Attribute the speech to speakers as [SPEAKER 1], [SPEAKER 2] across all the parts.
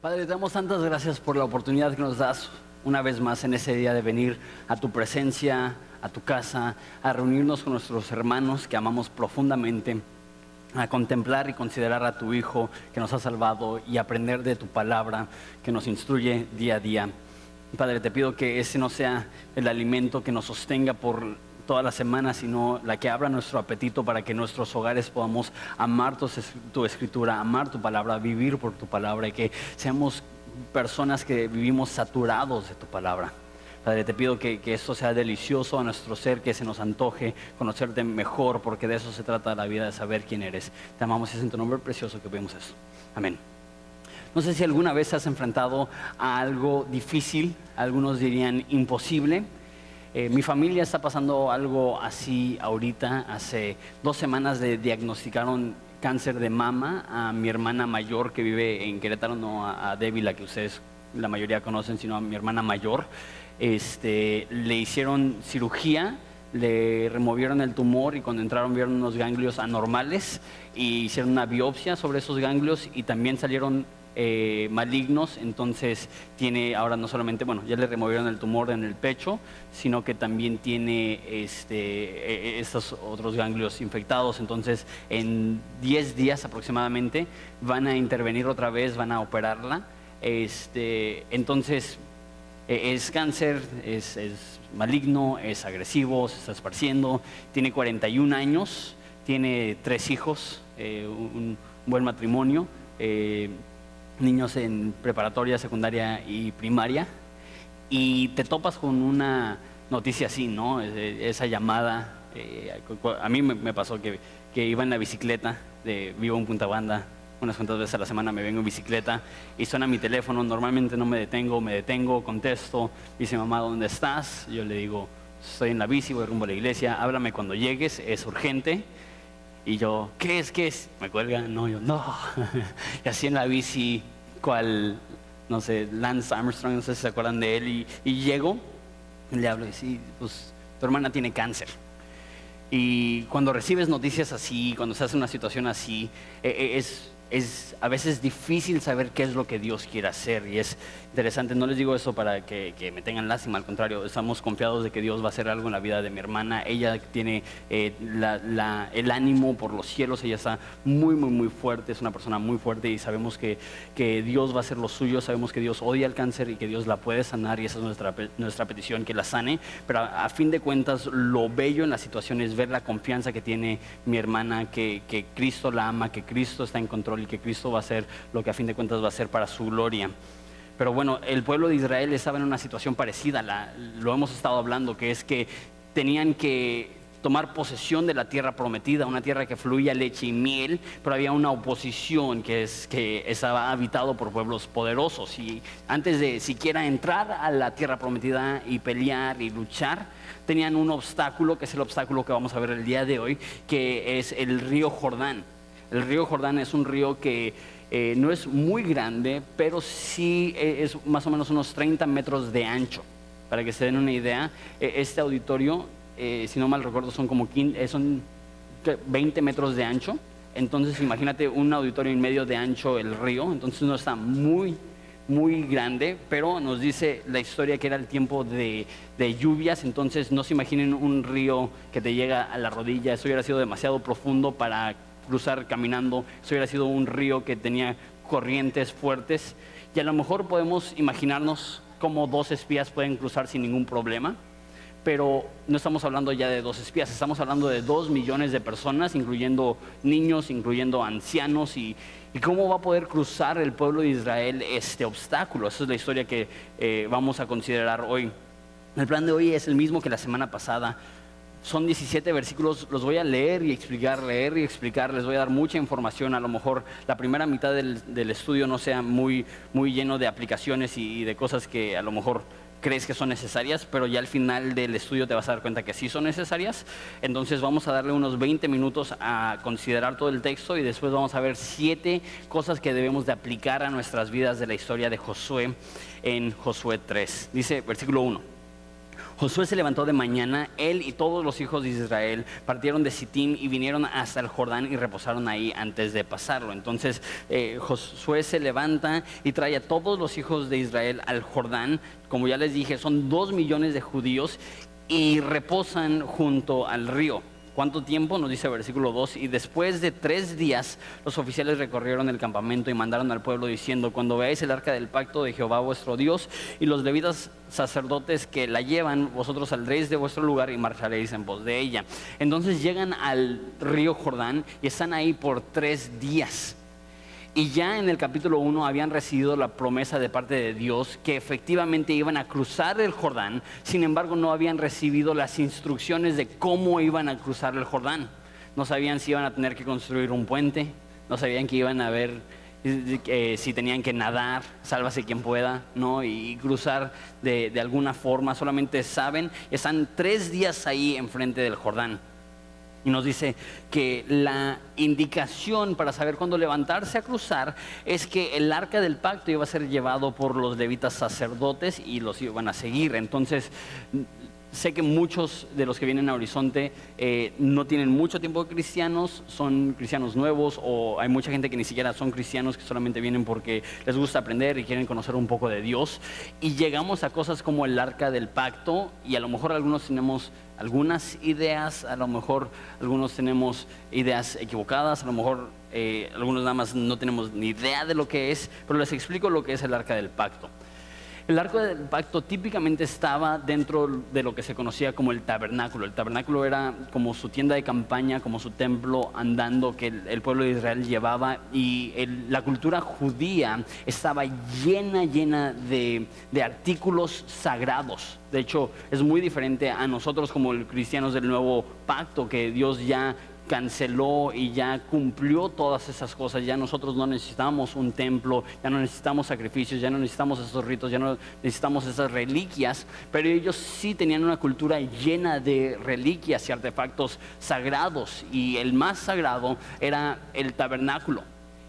[SPEAKER 1] Padre, te damos tantas gracias por la oportunidad que nos das una vez más en ese día de venir a tu presencia, a tu casa, a reunirnos con nuestros hermanos que amamos profundamente, a contemplar y considerar a tu Hijo que nos ha salvado y aprender de tu palabra que nos instruye día a día. Padre, te pido que ese no sea el alimento que nos sostenga por toda la semana, sino la que abra nuestro apetito para que nuestros hogares podamos amar tu, escritura, amar tu palabra, vivir por tu palabra y que seamos personas que vivimos saturados de tu palabra. Padre, te pido que, que, esto sea delicioso a nuestro ser, que se nos antoje conocerte mejor, porque de eso se trata la vida, de saber quién eres. Te amamos y es en tu nombre precioso que vemos eso. Amén. No sé si alguna vez has enfrentado a algo difícil, algunos dirían imposible, eh, mi familia está pasando algo así ahorita. Hace dos semanas le diagnosticaron cáncer de mama a mi hermana mayor que vive en Querétaro, no a, Debbie, la que ustedes la mayoría conocen, sino a mi hermana mayor. Este, le hicieron cirugía, le removieron el tumor y cuando entraron vieron unos ganglios anormales y hicieron una biopsia sobre esos ganglios y también salieron eh, malignos, entonces tiene ahora no solamente, bueno, ya le removieron el tumor en el pecho, sino que también tiene este, e, e, estos otros ganglios infectados, entonces en 10 días aproximadamente van a intervenir otra vez, van a operarla, este, entonces e, es cáncer, es, maligno, es agresivo, se está esparciendo, tiene 41 años, tiene tres hijos, eh, un, buen matrimonio. Eh, niños en preparatoria, secundaria y primaria, y te topas con una noticia así, ¿no? Esa llamada, eh, a mí me pasó que, que, iba en la bicicleta, de, vivo en Punta Banda, unas cuantas veces a la semana me vengo en bicicleta y suena mi teléfono, normalmente no me detengo, me detengo, contesto, dice mamá, ¿dónde estás? Yo le digo, estoy en la bici, voy rumbo a la iglesia, háblame cuando llegues, es urgente. Y yo, ¿qué es? ¿Qué es? Me cuelga, no, yo, no. y así en la bici, cual, no sé, Lance Armstrong, no sé si se acuerdan de él, y, y llego, le hablo y sí, pues tu hermana tiene cáncer. Y cuando recibes noticias así, cuando se hace una situación así, e, e, es, es a veces difícil saber qué es lo que Dios quiere hacer y es interesante. No les digo eso para que, me tengan lástima, al contrario, estamos confiados de que Dios va a hacer algo en la vida de mi hermana. Ella tiene eh, el ánimo por los cielos, ella está muy, muy, muy fuerte, es una persona muy fuerte y sabemos que, que Dios va a hacer lo suyo, sabemos que Dios odia el cáncer y que Dios la puede sanar y esa es nuestra, nuestra petición, que la sane. Pero a, fin de cuentas, lo bello en la situación es ver la confianza que tiene mi hermana, que, que Cristo la ama, que Cristo está en control y que Cristo va a hacer lo que a fin de cuentas va a ser para su gloria. Pero bueno, el pueblo de Israel estaba en una situación parecida, lo hemos estado hablando, que es que tenían que tomar posesión de la tierra prometida, una tierra que fluía leche y miel, pero había una oposición que, es, que estaba habitado por pueblos poderosos. Y antes de siquiera entrar a la tierra prometida y pelear y luchar, tenían un obstáculo, que es el obstáculo que vamos a ver el día de hoy, que es el río Jordán. El río Jordán es un río que eh, no es muy grande, pero sí eh, es más o menos unos 30 metros de ancho. Para que se den una idea, eh, este auditorio, si no mal recuerdo, son como 15, 20 metros de ancho. Entonces imagínate un auditorio en medio de ancho el río, entonces no está muy, muy grande, pero nos dice la historia que era el tiempo de, de, lluvias, entonces no se imaginen un río que te llega a la rodilla, eso hubiera sido demasiado profundo para cruzar caminando, eso hubiera sido un río que tenía corrientes fuertes. Y a lo mejor podemos imaginarnos cómo dos espías pueden cruzar sin ningún problema, pero no estamos hablando ya de dos espías, estamos hablando de dos millones de personas, incluyendo niños, incluyendo ancianos. Y, cómo va a poder cruzar el pueblo de Israel este obstáculo. Esa es la historia que eh, vamos a considerar hoy. El plan de hoy es el mismo que la semana pasada son 17 versículos, los voy a leer y explicar, leer y explicar, les voy a dar mucha información, a lo mejor la primera mitad del, estudio no sea muy, muy lleno de aplicaciones y, de cosas que a lo mejor crees que son necesarias, pero ya al final del estudio te vas a dar cuenta que sí son necesarias. Entonces vamos a darle unos 20 minutos a considerar todo el texto y después vamos a ver siete cosas que debemos de aplicar a nuestras vidas de la historia de Josué en Josué 3. Dice versículo 1. Josué se levantó de mañana, él y todos los hijos de Israel partieron de Sittim y vinieron hasta el Jordán y reposaron ahí antes de pasarlo. Entonces eh, Josué se levanta y trae a todos los hijos de Israel al Jordán. Como ya les dije, son dos millones de judíos y reposan junto al río. ¿Cuánto tiempo? Nos dice el versículo 2. Y después de tres días, los oficiales recorrieron el campamento y mandaron al pueblo diciendo, cuando veáis el arca del pacto de Jehová vuestro Dios y los levitas sacerdotes que la llevan, vosotros saldréis de vuestro lugar y marcharéis en pos de ella. Entonces llegan al río Jordán y están ahí por tres días. Y ya en el capítulo 1 habían recibido la promesa de parte de Dios que efectivamente iban a cruzar el Jordán, sin embargo no habían recibido las instrucciones de cómo iban a cruzar el Jordán. No sabían si iban a tener que construir un puente, no sabían que iban a ver eh, si tenían que nadar, sálvase quien pueda, ¿no? Y cruzar de, de alguna forma, solamente saben, están tres días ahí enfrente del Jordán. Y nos dice que la indicación para saber cuándo levantarse a cruzar es que el arca del pacto iba a ser llevado por los levitas sacerdotes y los iban a seguir. Entonces, sé que muchos de los que vienen a Horizonte eh, no tienen mucho tiempo de cristianos, son cristianos nuevos o hay mucha gente que ni siquiera son cristianos que solamente vienen porque les gusta aprender y quieren conocer un poco de Dios. Y llegamos a cosas como el arca del pacto y a lo mejor algunos tenemos algunas ideas, a lo mejor algunos tenemos ideas equivocadas, a lo mejor eh, algunos nada más no tenemos ni idea de lo que es, pero les explico lo que es el arca del pacto. El arco del pacto típicamente estaba dentro de lo que se conocía como el tabernáculo. El tabernáculo era como su tienda de campaña, como su templo andando que el, pueblo de Israel llevaba y la cultura judía estaba llena, llena de, de artículos sagrados. De hecho, es muy diferente a nosotros como cristianos del nuevo pacto, que Dios ya canceló y ya cumplió todas esas cosas. Ya nosotros no necesitamos un templo, ya no necesitamos sacrificios, ya no necesitamos esos ritos, ya no necesitamos esas reliquias, pero ellos sí tenían una cultura llena de reliquias y artefactos sagrados y el más sagrado era el tabernáculo.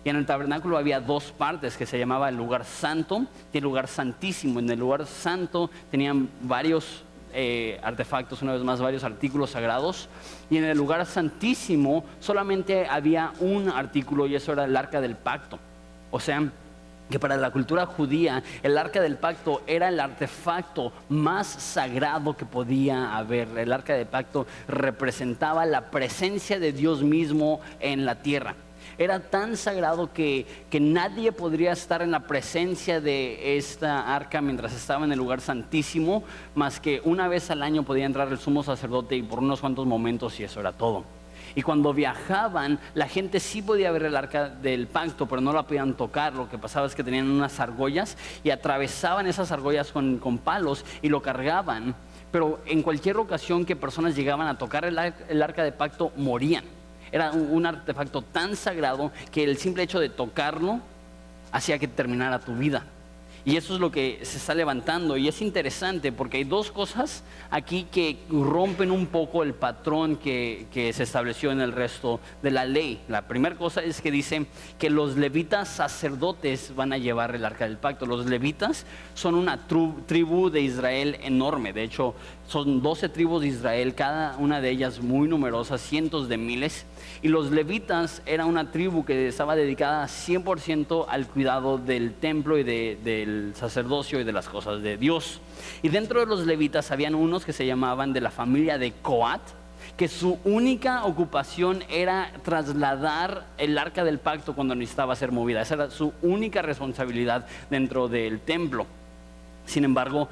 [SPEAKER 1] Y en el tabernáculo había dos partes que se llamaba el lugar santo y el lugar santísimo. En el lugar santo tenían varios eh, artefactos, una vez más, varios artículos sagrados. Y en el lugar santísimo solamente había un artículo y eso era el arca del pacto. O sea, que para la cultura judía el arca del pacto era el artefacto más sagrado que podía haber. El arca del pacto representaba la presencia de Dios mismo en la tierra era tan sagrado que, nadie podría estar en la presencia de esta arca mientras estaba en el lugar santísimo, más que una vez al año podía entrar el sumo sacerdote y por unos cuantos momentos y eso era todo. Y cuando viajaban, la gente sí podía ver el arca del pacto, pero no la podían tocar. Lo que pasaba es que tenían unas argollas y atravesaban esas argollas con, con palos y lo cargaban. Pero en cualquier ocasión que personas llegaban a tocar el arca de pacto, morían. Era un, artefacto tan sagrado que el simple hecho de tocarlo hacía que terminara tu vida. Y eso es lo que se está levantando. Y es interesante porque hay dos cosas aquí que rompen un poco el patrón que, se estableció en el resto de la ley. La primera cosa es que dice que los levitas sacerdotes van a llevar el arca del pacto. Los levitas son una tribu de Israel enorme. De hecho, son 12 tribus de Israel, cada una de ellas muy numerosas, cientos de miles. Y los levitas era una tribu que estaba dedicada 100% al cuidado del templo y sacerdocio y de las cosas de Dios. Y dentro de los levitas habían unos que se llamaban de la familia de Coat, que su única ocupación era trasladar el arca del pacto cuando necesitaba ser movida. Esa era su única responsabilidad dentro del templo. Sin embargo,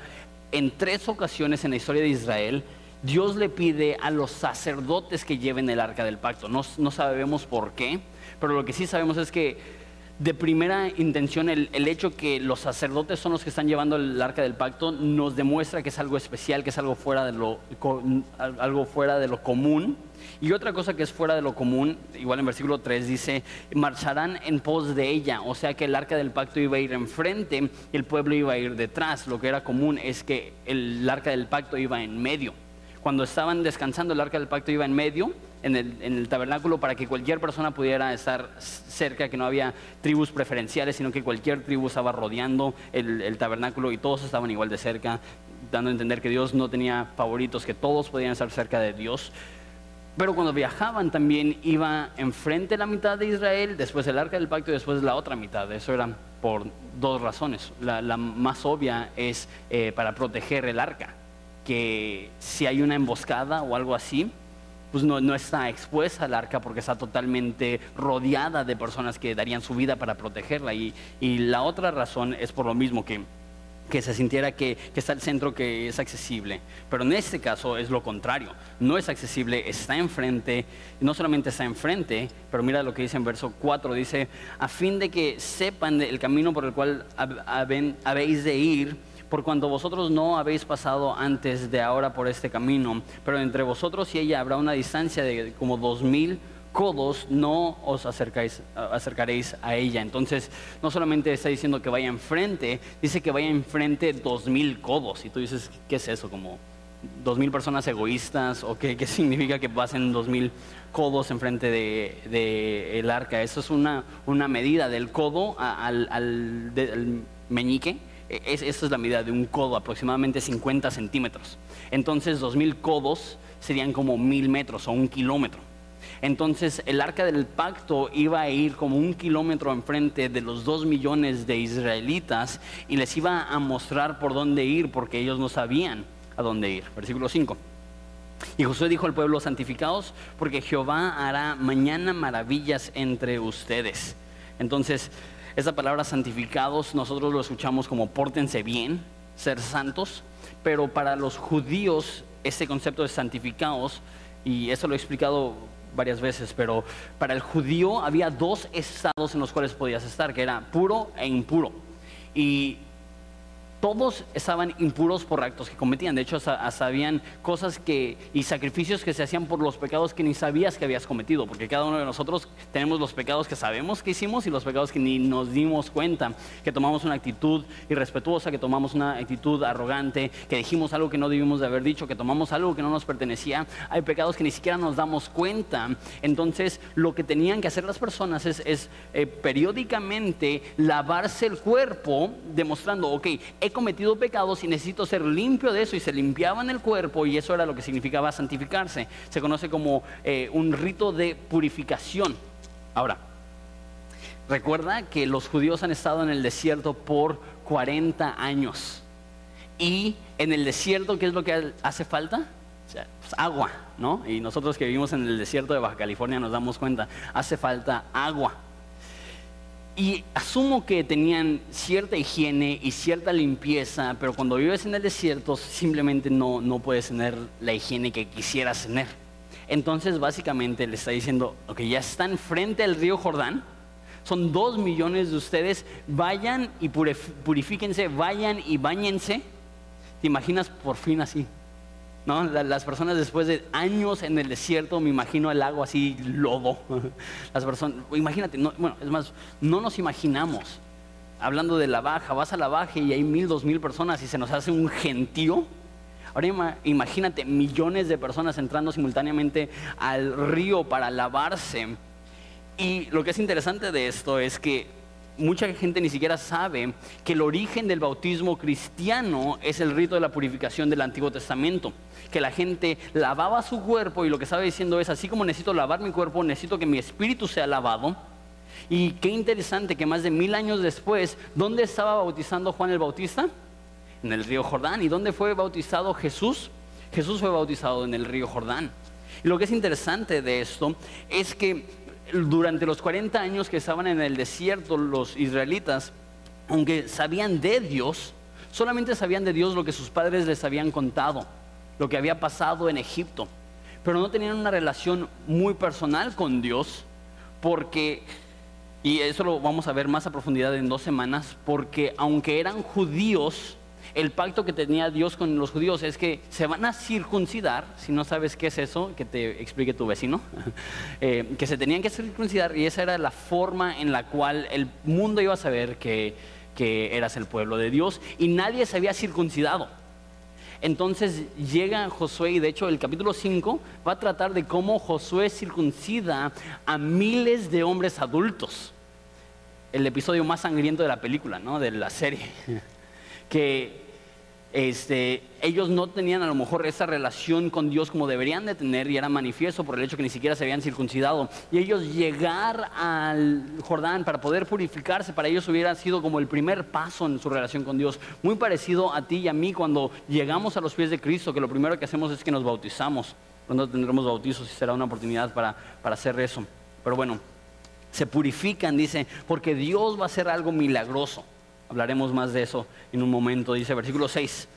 [SPEAKER 1] en tres ocasiones en la historia de Israel, Dios le pide a los sacerdotes que lleven el arca del pacto. No, sabemos por qué, pero lo que sí sabemos es que de primera intención el, hecho que los sacerdotes son los que están llevando el arca del pacto nos demuestra que es algo especial, que es algo fuera de lo, algo fuera de lo común. Y otra cosa que es fuera de lo común, igual en versículo 3 dice, marcharán en pos de ella, o sea que el arca del pacto iba a ir enfrente y el pueblo iba a ir detrás. Lo que era común es que el arca del pacto iba en medio cuando estaban descansando, el arca del pacto iba en medio, en el, tabernáculo, para que cualquier persona pudiera estar cerca, que no había tribus preferenciales, sino que cualquier tribu estaba rodeando el, tabernáculo y todos estaban igual de cerca. dando a entender que Dios no tenía favoritos, que todos podían estar cerca de Dios. Pero cuando viajaban también iba enfrente la mitad de Israel, después el arca del pacto y después la otra mitad. Eso era por dos razones. La, más obvia es eh, para proteger el arca, que si hay una emboscada o algo así, pues no, no, está expuesta al arca porque está totalmente rodeada de personas que darían su vida para protegerla. Y, y la otra razón es por lo mismo que que se sintiera que, está el centro que es accesible. Pero en este caso es lo contrario. No es accesible, está enfrente. No solamente está enfrente, pero mira lo que dice en verso 4. Dice, a fin de que sepan el camino por el cual habéis de ir, por cuanto vosotros no habéis pasado antes de ahora por este camino. Pero entre vosotros y ella habrá una distancia de como dos mil codos no os acercáis, acercaréis a ella. Entonces, no solamente está diciendo que vaya enfrente, dice que vaya enfrente dos mil codos. Y tú dices, ¿qué es eso? Como dos mil personas egoístas o qué, qué significa que pasen dos mil codos enfrente de, de, el arca. Eso es una, una medida del codo al, al, meñique. E, es, es la medida de un codo, aproximadamente 50 centímetros. Entonces, dos mil codos serían como mil metros o un kilómetro. Entonces el arca del pacto iba a ir como un kilómetro enfrente de los dos millones de israelitas y les iba a mostrar por dónde ir porque ellos no sabían a dónde ir. Versículo 5. Y Josué dijo al pueblo, santificados, porque Jehová hará mañana maravillas entre ustedes. Entonces, esa palabra santificados nosotros lo escuchamos como pórtense bien, ser santos, pero para los judíos ese concepto de santificados, y eso lo he explicado varias veces, pero para el judío había dos estados en los cuales podías estar, que era puro e impuro. Y todos estaban impuros por actos que cometían. De hecho, hasta, habían cosas que, y sacrificios que se hacían por los pecados que ni sabías que habías cometido, porque cada uno de nosotros tenemos los pecados que sabemos que hicimos y los pecados que ni nos dimos cuenta, que tomamos una actitud irrespetuosa, que tomamos una actitud arrogante, que dijimos algo que no debimos de haber dicho, que tomamos algo que no nos pertenecía. Hay pecados que ni siquiera nos damos cuenta. Entonces, lo que tenían que hacer las personas es, eh, periódicamente lavarse el cuerpo, demostrando, ok, he cometido pecados y necesito ser limpio de eso. Y se limpiaban el cuerpo y eso era lo que significaba santificarse. Se conoce como eh, un rito de purificación. Ahora, recuerda que los judíos han estado en el desierto por 40 años. Y en el desierto, ¿qué es lo que hace falta? Pues, agua, ¿no? Y nosotros que vivimos en el desierto de Baja California nos damos cuenta, hace falta agua. Y asumo que tenían cierta higiene y cierta limpieza, pero cuando vives en el desierto simplemente no, no puedes tener la higiene que quisieras tener. Entonces básicamente le está diciendo, ok, ya están frente al río Jordán, son dos millones de ustedes, vayan y purifíquense, vayan y bañense. ¿Te imaginas por fin así? ¿No? Las personas después de años en el desierto, me imagino el agua así, lodo. Las personas, imagínate, bueno, es más, no nos imaginamos. Hablando de la baja, vas a la baja y hay mil, dos mil personas y se nos hace un gentío. Ahora imagínate millones de personas entrando simultáneamente al río para lavarse. Y lo que es interesante de esto es que mucha gente ni siquiera sabe que el origen del bautismo cristiano es el rito de la purificación del Antiguo Testamento. Que la gente lavaba su cuerpo y lo que estaba diciendo es, así como necesito lavar mi cuerpo, necesito que mi espíritu sea lavado. Y qué interesante que más de mil años después, ¿dónde estaba bautizando Juan el Bautista? En el río Jordán. ¿Y dónde fue bautizado Jesús? Jesús fue bautizado en el río Jordán. Y lo que es interesante de esto es que durante los 40 años que estaban en el desierto los israelitas, aunque sabían de Dios, solamente sabían de Dios lo que sus padres les habían contado, lo que había pasado en Egipto, pero no tenían una relación muy personal con Dios, porque, y eso lo vamos a ver más a profundidad en dos semanas, porque aunque eran judíos, el pacto que tenía Dios con los judíos es que se van a circuncidar, si no sabes qué es eso, que te explique tu vecino, eh, que se tenían que circuncidar y esa era la forma en la cual el mundo iba a saber que, que eras el pueblo de Dios y nadie se había circuncidado. Entonces llega Josué y de hecho el capítulo 5 va a tratar de cómo Josué circuncida a miles de hombres adultos. El episodio más sangriento de la película, ¿no? De la serie. Que este, ellos no tenían a lo mejor esa relación con Dios como deberían de tener y era manifiesto por el hecho que ni siquiera se habían circuncidado. Y ellos llegar al Jordán para poder purificarse, para ellos hubiera sido como el primer paso en su relación con Dios. Muy parecido a ti y a mí cuando llegamos a los pies de Cristo, que lo primero que hacemos es que nos bautizamos. Cuando tendremos bautizos y será una oportunidad para, para hacer eso. Pero bueno, se purifican, dice, porque Dios va a hacer algo milagroso. Hablaremos más de eso en un momento, dice versículo 6.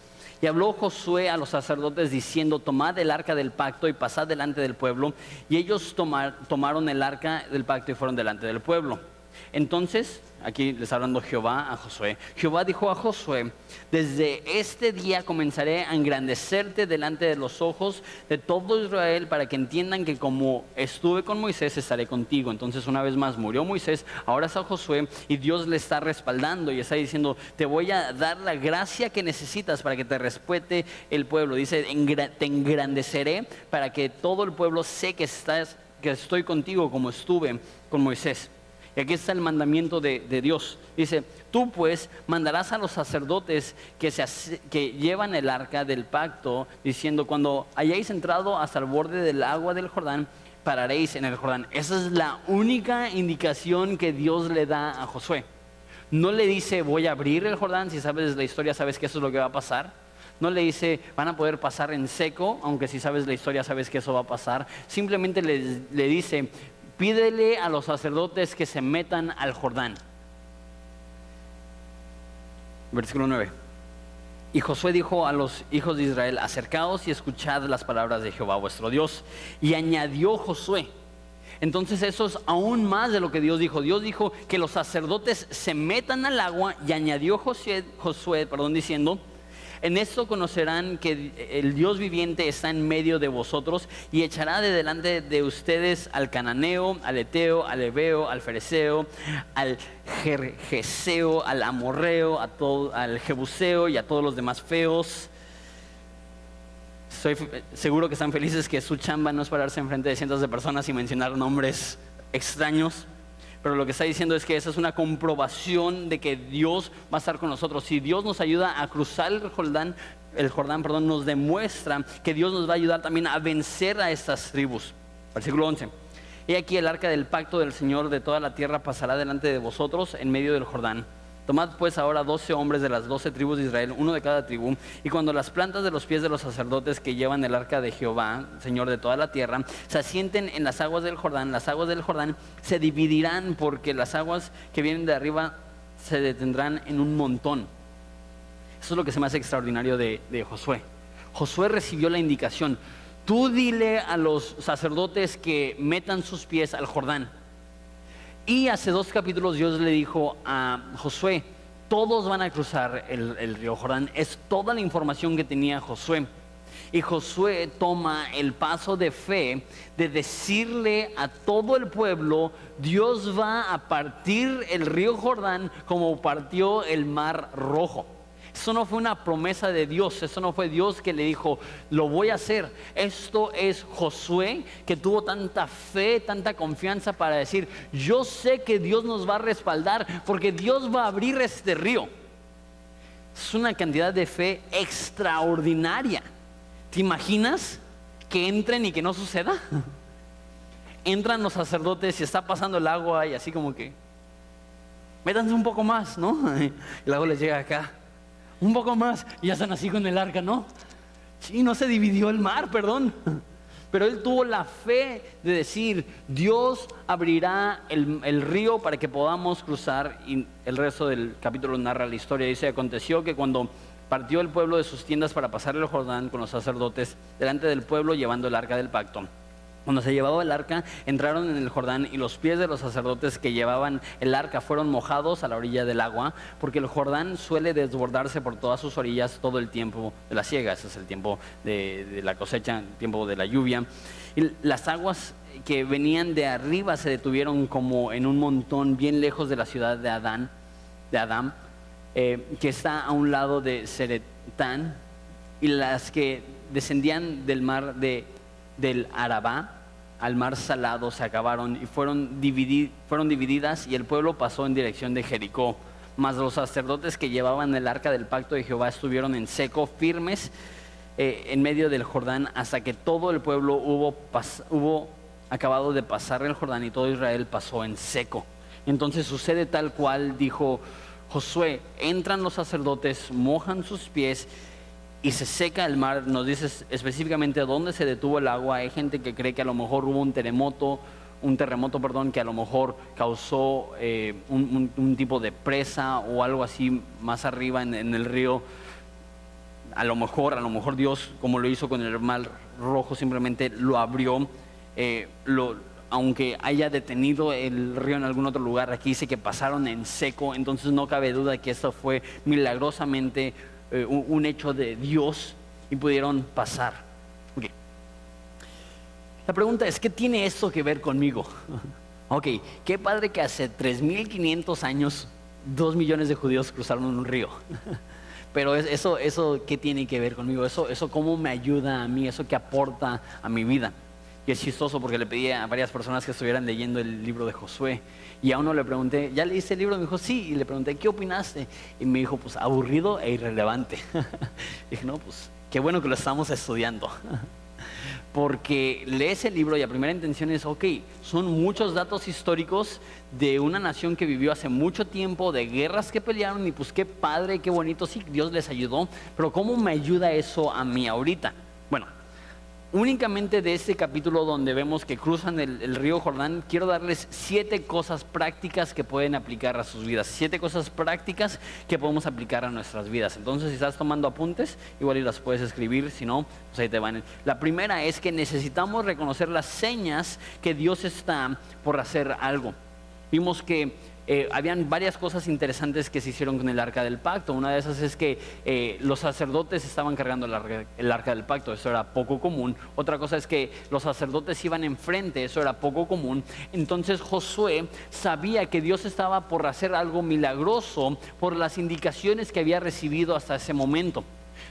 [SPEAKER 1] Y habló Josué a los sacerdotes diciendo, tomad el arca del pacto y pasad delante del pueblo. Y ellos tomaron el arca del pacto y fueron delante del pueblo. Entonces Aquí les hablando Jehová a Josué. Jehová dijo a Josué, desde este día comenzaré a engrandecerte delante de los ojos de todo Israel para que entiendan que como estuve con Moisés, estaré contigo. Entonces una vez más murió Moisés, ahora está Josué y Dios le está respaldando y está diciendo, te voy a dar la gracia que necesitas para que te respete el pueblo. Dice, te engrandeceré para que todo el pueblo sé que, estás, que estoy contigo como estuve con Moisés. Y aquí está el mandamiento de, Dios. Dice, tú pues mandarás a los sacerdotes que, se, que llevan el arca del pacto, diciendo, cuando hayáis entrado hasta el borde del agua del Jordán, pararéis en el Jordán. Esa es la única indicación que Dios le da a Josué. No le dice, voy a abrir el Jordán, si sabes la historia sabes que eso es lo que va a pasar. No le dice, van a poder pasar en seco, aunque si sabes la historia sabes que eso va a pasar. Simplemente le, le dice, pídele a los sacerdotes que se metan al Jordán. Versículo 9. Y Josué dijo a los hijos de Israel, acercaos y escuchad las palabras de Jehová vuestro Dios. Y añadió Josué. Entonces eso es aún más de lo que Dios dijo. Dios dijo que los sacerdotes se metan al agua y añadió Josué, Josué perdón, diciendo, en esto conocerán que el Dios viviente está en medio de vosotros y echará de delante de ustedes al cananeo, al eteo, al ebeo, al fereceo, al jerjeseo, al amorreo, a todo, al jebuseo y a todos los demás feos. Estoy seguro que están felices que su chamba no es pararse enfrente de cientos de personas y mencionar nombres extraños. Pero lo que está diciendo es que esa es una comprobación de que Dios va a estar con nosotros. Si Dios nos ayuda a cruzar el Jordán, el Jordán, perdón, nos demuestra que Dios nos va a ayudar también a vencer a estas tribus. Versículo 11. He aquí el arca del pacto del Señor de toda la tierra pasará delante de vosotros en medio del Jordán. Tomad pues ahora doce hombres de las doce tribus de Israel, uno de cada tribu, y cuando las plantas de los pies de los sacerdotes que llevan el arca de Jehová, Señor de toda la tierra, se asienten en las aguas del Jordán, las aguas del Jordán se dividirán porque las aguas que vienen de arriba se detendrán en un montón. Eso es lo que se me hace extraordinario de, de Josué. Josué recibió la indicación, tú dile a los sacerdotes que metan sus pies al Jordán y hace dos capítulos Dios le dijo a Josué, todos van a cruzar el, río Jordán. Es toda la información que tenía Josué. Y Josué toma el paso de fe de decirle a todo el pueblo, Dios va a partir el río Jordán como partió el mar rojo. Eso no fue una promesa de Dios, eso no fue Dios que le dijo, lo voy a hacer. Esto es Josué que tuvo tanta fe, tanta confianza para decir, yo sé que Dios nos va a respaldar porque Dios va a abrir este río. Es una cantidad de fe extraordinaria. ¿Te imaginas que entren y que no suceda? Entran los sacerdotes y está pasando el agua y así como que, métanse un poco más, ¿no? Y luego les llega acá un poco más, y ya están así con el arca, ¿no? Sí, no se dividió el mar, perdón. Pero él tuvo la fe de decir, Dios abrirá el, río para que podamos cruzar. Y el resto del capítulo narra la historia. Dice, aconteció que cuando partió el pueblo de sus tiendas para pasar el Jordán con los sacerdotes delante del pueblo llevando el arca del pacto cuando se llevaba el arca, entraron en el Jordán y los pies de los sacerdotes que llevaban el arca fueron mojados a la orilla del agua, porque el Jordán suele desbordarse por todas sus orillas todo el tiempo de la siega, ese es el tiempo de, la cosecha, el tiempo de la lluvia. Y las aguas que venían de arriba se detuvieron como en un montón bien lejos de la ciudad de Adán, de Adán, eh, que está a un lado de Seretán, y las que descendían del mar de del Arabá al mar salado se acabaron y fueron, fueron divididas y el pueblo pasó en dirección de Jericó. mas los sacerdotes que llevaban el arca del pacto de Jehová estuvieron en seco, firmes eh, en medio del Jordán, hasta que todo el pueblo hubo, hubo acabado de pasar el Jordán y todo Israel pasó en seco. Entonces sucede tal cual dijo Josué, entran los sacerdotes, mojan sus pies y se seca el mar. Nos dice específicamente dónde se detuvo el agua. Hay gente que cree que a lo mejor hubo un terremoto, un terremoto, perdón, que a lo mejor causó eh, un, tipo de presa o algo así más arriba en, el río. A lo mejor, a lo mejor Dios, como lo hizo con el mar rojo, simplemente lo abrió. Eh, lo, aunque haya detenido el río en algún otro lugar, aquí dice que pasaron en seco, entonces no cabe duda que esto fue milagrosamente eh, un, hecho de Dios y pudieron pasar. La pregunta es, ¿qué tiene esto que ver conmigo? ok, qué padre que hace 3.500 años dos millones de judíos cruzaron un río. Pero eso, eso, ¿qué tiene que ver conmigo? Eso, eso, ¿cómo me ayuda a mí? ¿Eso qué aporta a mi vida? Es chistoso porque le pedí a varias personas que estuvieran leyendo el libro de Josué. Y a uno le pregunté, ¿ya leíste el libro? Me dijo, sí. Y le pregunté, ¿qué opinaste? Y me dijo, pues aburrido e irrelevante. dije, no, pues qué bueno que lo estamos estudiando. porque lees el libro y la primera intención es, ok, son muchos datos históricos de una nación que vivió hace mucho tiempo, de guerras que pelearon y pues qué padre, qué bonito, sí, Dios les ayudó, pero ¿cómo me ayuda eso a mí ahorita? Únicamente de este capítulo donde vemos que cruzan el, río Jordán, quiero darles siete cosas prácticas que pueden aplicar a sus vidas. Siete cosas prácticas que podemos aplicar a nuestras vidas. Entonces, si estás tomando apuntes, igual y las puedes escribir, si no, pues ahí te van. La primera es que necesitamos reconocer las señas que Dios está por hacer algo. Vimos que eh, habían varias cosas interesantes que se hicieron con el arca del pacto. Una de esas es que eh, los sacerdotes estaban cargando el arca, el arca, del pacto, eso era poco común. Otra cosa es que los sacerdotes iban enfrente, eso era poco común. Entonces Josué sabía que Dios estaba por hacer algo milagroso por las indicaciones que había recibido hasta ese momento.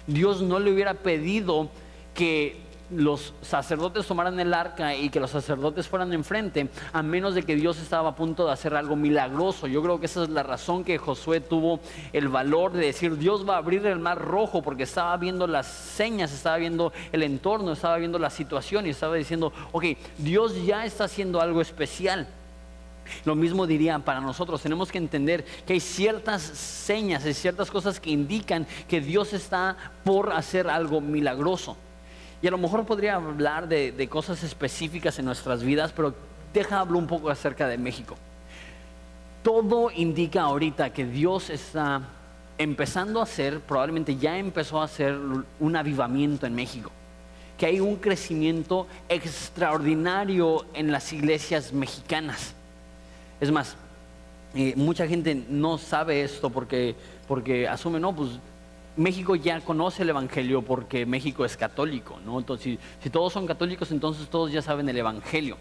[SPEAKER 1] Dios no le hubiera pedido que los sacerdotes tomaran el arca y que los sacerdotes fueran enfrente, a menos de que Dios estaba a punto de hacer algo milagroso. Yo creo que esa es la razón que Josué tuvo el valor de decir, Dios va a abrir el mar rojo, porque estaba viendo las señas, estaba viendo el entorno, estaba viendo la situación y estaba diciendo, ok, Dios ya está haciendo algo especial. Lo mismo diría para nosotros, tenemos que entender que hay ciertas señas, hay ciertas cosas que indican que Dios está por hacer algo milagroso. Y a lo mejor podría hablar de, cosas específicas en nuestras vidas, pero deja hablar un poco acerca de México. Todo indica ahorita que Dios está empezando a hacer, probablemente ya empezó a hacer un avivamiento en México, que hay un crecimiento extraordinario en las iglesias mexicanas. Es más, eh, mucha gente no sabe esto porque, porque asume, no, pues México ya conoce el Evangelio porque México es católico, ¿no? Entonces, si, todos son católicos, entonces todos ya saben el Evangelio.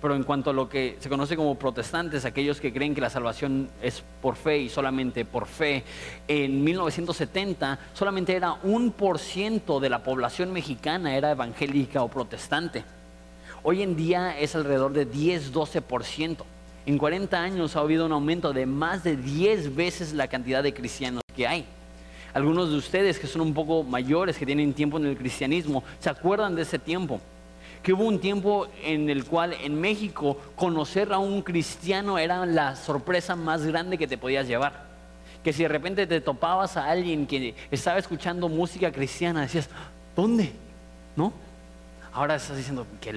[SPEAKER 1] Pero en cuanto a lo que se conoce como protestantes, aquellos que creen que la salvación es por fe y solamente por fe, en 1970 solamente era un por ciento de la población mexicana era evangélica o protestante. Hoy en día es alrededor de 10-12%. En 40 años ha habido un aumento de más de 10 veces la cantidad de cristianos que hay. Algunos de ustedes que son un poco mayores, que tienen tiempo en el cristianismo, se acuerdan de ese tiempo. Que hubo un tiempo en el cual en México conocer a un cristiano era la sorpresa más grande que te podías llevar. Que si de repente te topabas a alguien que estaba escuchando música cristiana, decías, ¿dónde? ¿No? Ahora estás diciendo que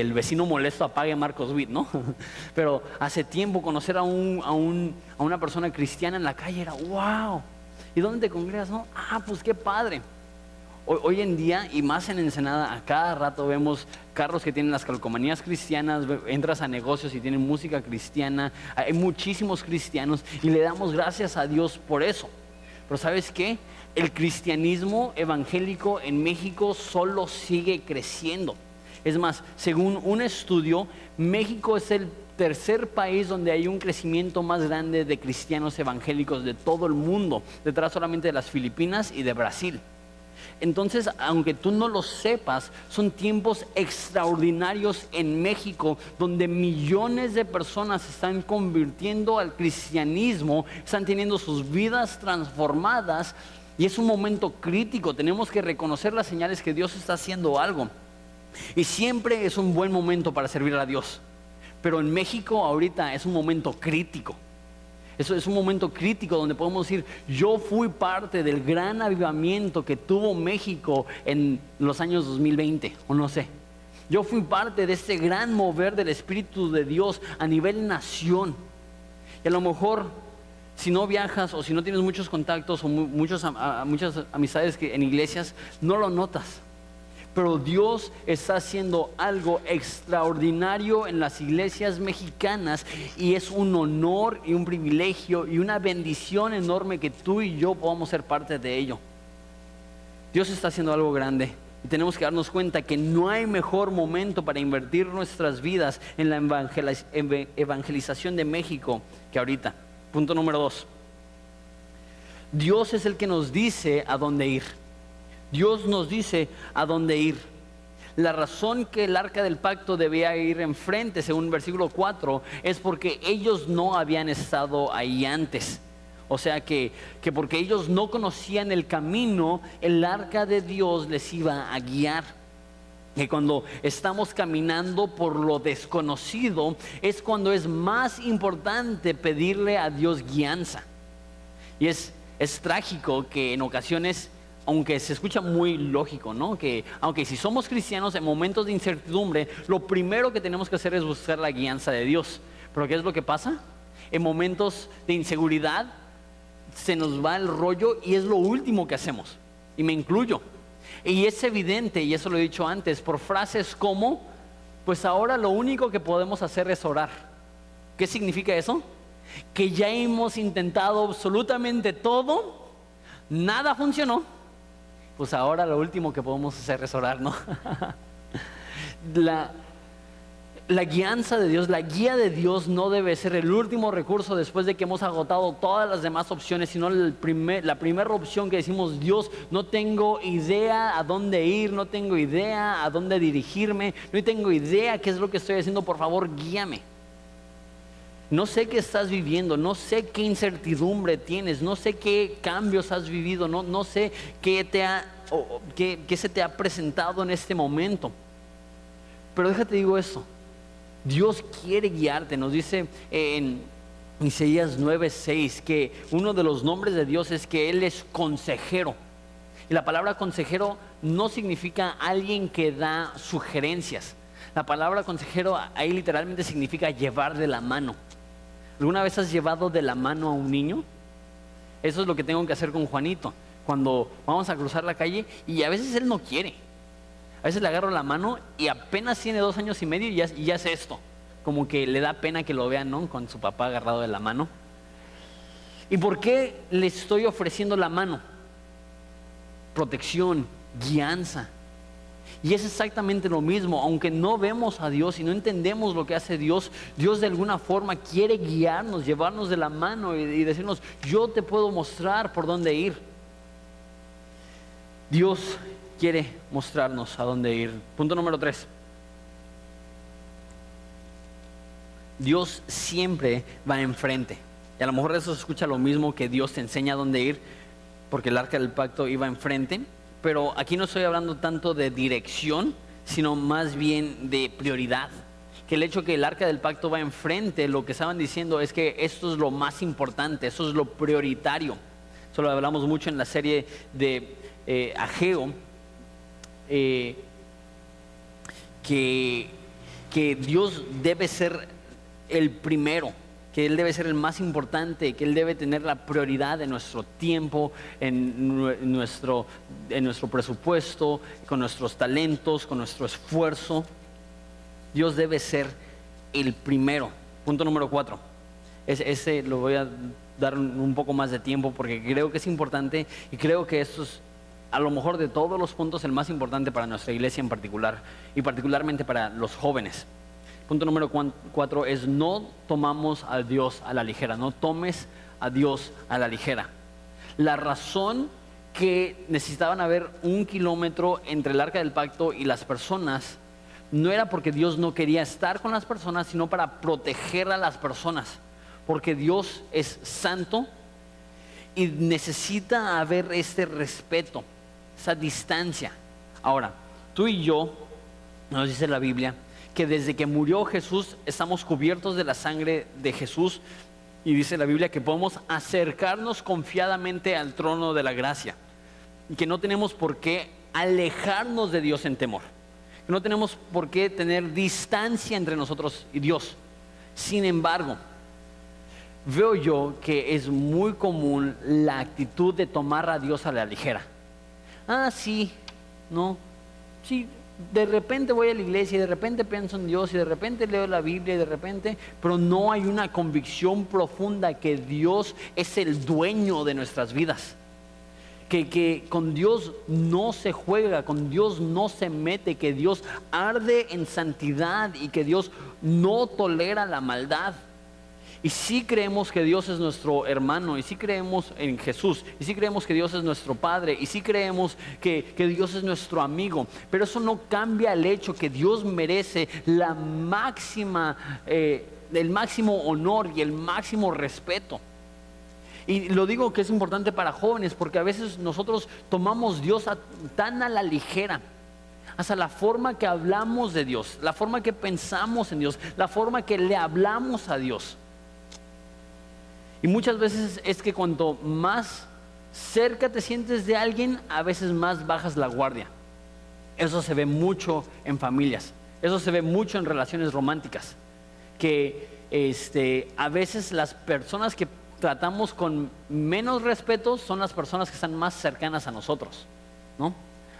[SPEAKER 1] el, vecino molesto apague Marcos Witt, ¿no? Pero hace tiempo conocer a, a una persona cristiana en la calle era, wow, ¿Y dónde te congregas? No? Ah, pues qué padre. Hoy, en día, y más en Ensenada, a cada rato vemos carros que tienen las calcomanías cristianas, entras a negocios y tienen música cristiana, hay muchísimos cristianos y le damos gracias a Dios por eso. Pero ¿sabes qué? El cristianismo evangélico en México solo sigue creciendo. Es más, según un estudio, México es el tercer país donde hay un crecimiento más grande de cristianos evangélicos de todo el mundo, detrás solamente de las Filipinas y de Brasil. Entonces, aunque tú no lo sepas, son tiempos extraordinarios en México donde millones de personas se están convirtiendo al cristianismo, están teniendo sus vidas transformadas y es un momento crítico. Tenemos que reconocer las señales que Dios está haciendo algo. Y siempre es un buen momento para servir a Dios. Pero en México ahorita es un momento crítico. Eso es un momento crítico donde podemos decir, yo fui parte del gran avivamiento que tuvo México en los años 2020, o no sé. Yo fui parte de ese gran mover del Espíritu de Dios a nivel nación. Y a lo mejor, si no viajas o si no tienes muchos contactos o muchas amistades en iglesias, no lo notas pero Dios está haciendo algo extraordinario en las iglesias mexicanas y es un honor y un privilegio y una bendición enorme que tú y yo podamos ser parte de ello. Dios está haciendo algo grande y tenemos que darnos cuenta que no hay mejor momento para invertir nuestras vidas en la evangelización de México que ahorita. Punto número dos. Dios es el que nos dice a dónde ir. Dios nos dice a dónde ir. La razón que el arca del pacto debía ir enfrente, según versículo 4, es porque ellos no habían estado ahí antes. O sea que, que porque ellos no conocían el camino, el arca de Dios les iba a guiar. Que cuando estamos caminando por lo desconocido es cuando es más importante pedirle a Dios guianza. Y es, es trágico que en ocasiones aunque se escucha muy lógico, ¿no? Que aunque si somos cristianos en momentos de incertidumbre, lo primero que tenemos que hacer es buscar la guianza de Dios. Pero ¿qué es lo que pasa? En momentos de inseguridad se nos va el rollo y es lo último que hacemos. Y me incluyo. Y es evidente, y eso lo he dicho antes, por frases como, pues ahora lo único que podemos hacer es orar. ¿Qué significa eso? Que ya hemos intentado absolutamente todo, nada funcionó pues ahora lo último que podemos hacer es orar, ¿no? la, guianza de Dios, la guía de Dios no debe ser el último recurso después de que hemos agotado todas las demás opciones, sino la primera opción que decimos, Dios, no tengo idea a dónde ir, no tengo idea a dónde dirigirme, no tengo idea qué es lo que estoy haciendo, por favor, guíame. No sé qué estás viviendo, no sé qué incertidumbre tienes, no sé qué cambios has vivido, no, no sé qué, te ha, qué, se te ha presentado en este momento. Pero déjate digo esto, Dios quiere guiarte, nos dice en Isaías 9:6 que uno de los nombres de Dios es que Él es consejero. Y la palabra consejero no significa alguien que da sugerencias. La palabra consejero ahí literalmente significa llevar de la mano. ¿Alguna vez has llevado de la mano a un niño? Eso es lo que tengo que hacer con Juanito. Cuando vamos a cruzar la calle y a veces él no quiere. A veces le agarro la mano y apenas tiene dos años y medio y ya, es esto. Como que le da pena que lo vean, ¿no? Con su papá agarrado de la mano. ¿Y por qué le estoy ofreciendo la mano? Protección, guianza, y es exactamente lo mismo, aunque no vemos a Dios y no entendemos lo que hace Dios, Dios de alguna forma quiere guiarnos, llevarnos de la mano y, decirnos, yo te puedo mostrar por dónde ir. Dios quiere mostrarnos a dónde ir. Punto número tres. Dios siempre va enfrente. Y a lo mejor eso se escucha lo mismo que Dios te enseña a dónde ir, porque el arca del pacto iba enfrente pero aquí no estoy hablando tanto de dirección, sino más bien de prioridad. Que el hecho que el arca del pacto va enfrente, lo que estaban diciendo es que esto es lo más importante, eso es lo prioritario. Eso lo hablamos mucho en la serie de eh, Ageo, eh, que, que Dios debe ser el primero que Él debe ser el más importante, que Él debe tener la prioridad en nuestro tiempo, en nuestro, en nuestro presupuesto, con nuestros talentos, con nuestro esfuerzo. Dios debe ser el primero. Punto número cuatro. ese lo voy a dar un poco más de tiempo porque creo que es importante y creo que esto es a lo mejor de todos los puntos el más importante para nuestra iglesia en particular y particularmente para los jóvenes. Punto número cuatro es no tomamos a Dios a la ligera, no tomes a Dios a la ligera. La razón que necesitaban haber un kilómetro entre el arca del pacto y las personas, no era porque Dios no quería estar con las personas, sino para proteger a las personas. Porque Dios es santo y necesita haber este respeto, esa distancia. Ahora, tú y yo, nos dice la Biblia, que desde que murió Jesús estamos cubiertos de la sangre de Jesús y dice la Biblia que podemos acercarnos confiadamente al trono de la gracia y que no tenemos por qué alejarnos de Dios en temor. Que no tenemos por qué tener distancia entre nosotros y Dios. Sin embargo, veo yo que es muy común la actitud de tomar a Dios a la ligera. Ah, sí, no, sí, de repente voy a la iglesia y de repente pienso en Dios y de repente leo la Biblia y de repente, pero no hay una convicción profunda que Dios es el dueño de nuestras vidas que, con Dios no se juega, con Dios no se mete, que Dios arde en santidad y que Dios no tolera la maldad. Y si creemos que Dios es nuestro hermano, y si creemos en Jesús, y si creemos que Dios es nuestro Padre, y si creemos que, Dios es nuestro amigo, pero eso no cambia el hecho que Dios merece la máxima, eh, el máximo honor y el máximo respeto. Y lo digo que es importante para jóvenes porque a veces nosotros tomamos Dios tan a la ligera. Hasta la forma que hablamos de Dios, la forma que pensamos en Dios, la forma que le hablamos a Dios. Y muchas veces es que cuanto más cerca te sientes de alguien, a veces más bajas la guardia. Eso se ve mucho en familias, eso se ve mucho en relaciones románticas, que este, a veces las personas que tratamos con menos respeto son las personas que están más cercanas a nosotros, ¿no?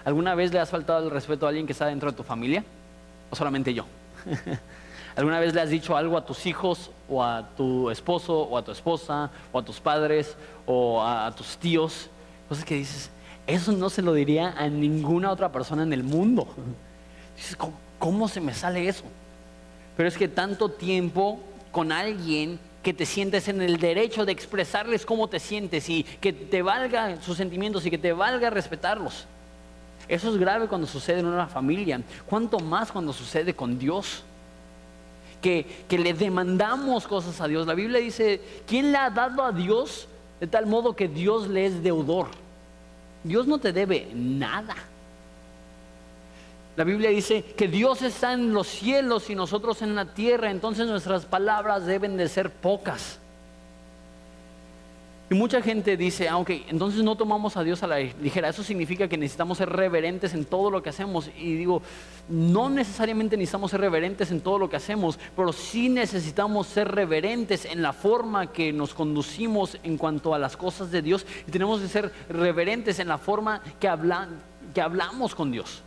[SPEAKER 1] ¿Alguna vez le has faltado el respeto a alguien que está dentro de tu familia? ¿O solamente yo? ¿Alguna vez le has dicho algo a tus hijos o a tu esposo o a tu esposa o a tus padres o a, tus tíos? Cosas que dices, eso no se lo diría a ninguna otra persona en el mundo. Dices, cómo se me sale eso? Pero es que tanto tiempo con alguien que te sientes en el derecho de expresarles cómo te sientes y que te valga sus sentimientos y que te valga respetarlos. Eso es grave cuando sucede en una familia. ¿Cuánto más cuando sucede con Dios? Que, que le demandamos cosas a Dios. La Biblia dice, ¿quién le ha dado a Dios de tal modo que Dios le es deudor? Dios no te debe nada. La Biblia dice que Dios está en los cielos y nosotros en la tierra, entonces nuestras palabras deben de ser pocas. Y mucha gente dice, ah, entonces no tomamos a Dios a la ligera, eso significa que necesitamos ser reverentes en todo lo que hacemos. Y digo, no necesariamente necesitamos ser reverentes en todo lo que hacemos, pero sí necesitamos ser reverentes en la forma que nos conducimos en cuanto a las cosas de Dios. Y tenemos que ser reverentes en la forma que, que hablamos con Dios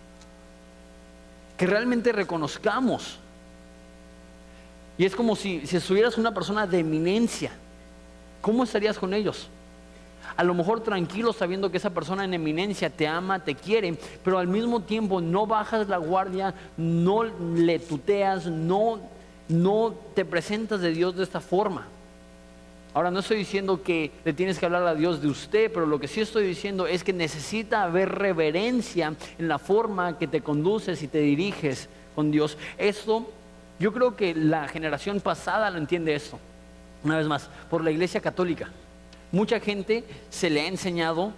[SPEAKER 1] que realmente reconozcamos. Y es como si, si estuvieras una persona de eminencia. ¿Cómo estarías con ellos? A lo mejor tranquilo sabiendo que esa persona en eminencia te ama, te quiere, pero al mismo tiempo no bajas la guardia, no le tuteas, no, no te presentas de Dios de esta forma. Ahora no estoy diciendo que le tienes que hablar a Dios de usted, pero lo que sí estoy diciendo es que necesita haber reverencia en la forma que te conduces y te diriges con Dios. Esto, yo creo que la generación pasada lo entiende esto. Una vez más, por la Iglesia Católica. Mucha gente se le ha enseñado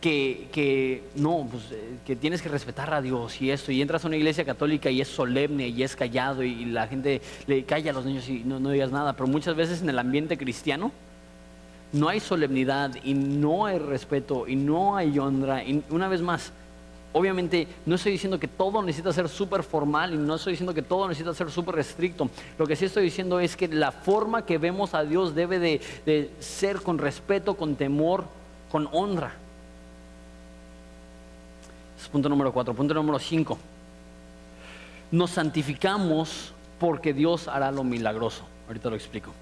[SPEAKER 1] que, no, pues, eh, que tienes que respetar a Dios y esto, y entras a una iglesia católica y es solemne y es callado y, la gente le calla a los niños y no, no digas nada, pero muchas veces en el ambiente cristiano no hay solemnidad y no hay respeto y no hay honra. Y una vez más, obviamente no estoy diciendo que todo necesita ser súper formal y no estoy diciendo que todo necesita ser súper restricto. Lo que sí estoy diciendo es que la forma que vemos a Dios debe de, ser con respeto, con temor, con honra punto número cuatro. Punto número cinco. Nos santificamos porque Dios hará lo milagroso. Ahorita lo explico.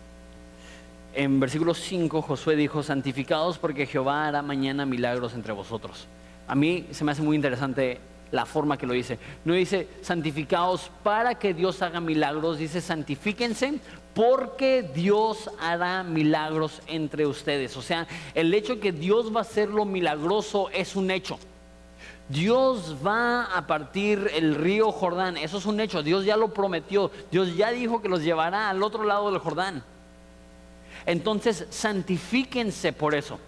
[SPEAKER 1] En versículo 5 Josué dijo, santificados porque Jehová hará mañana milagros entre vosotros. A mí se me hace muy interesante la forma que lo dice. No dice santificados para que Dios haga milagros, dice santifíquense porque Dios hará milagros entre ustedes. O sea, el hecho que Dios va a hacer lo milagroso es un hecho. Dios va a partir el río Jordán, eso es un hecho, Dios ya lo prometió, Dios ya dijo que los llevará al otro lado del Jordán. Entonces, santifíquense por eso.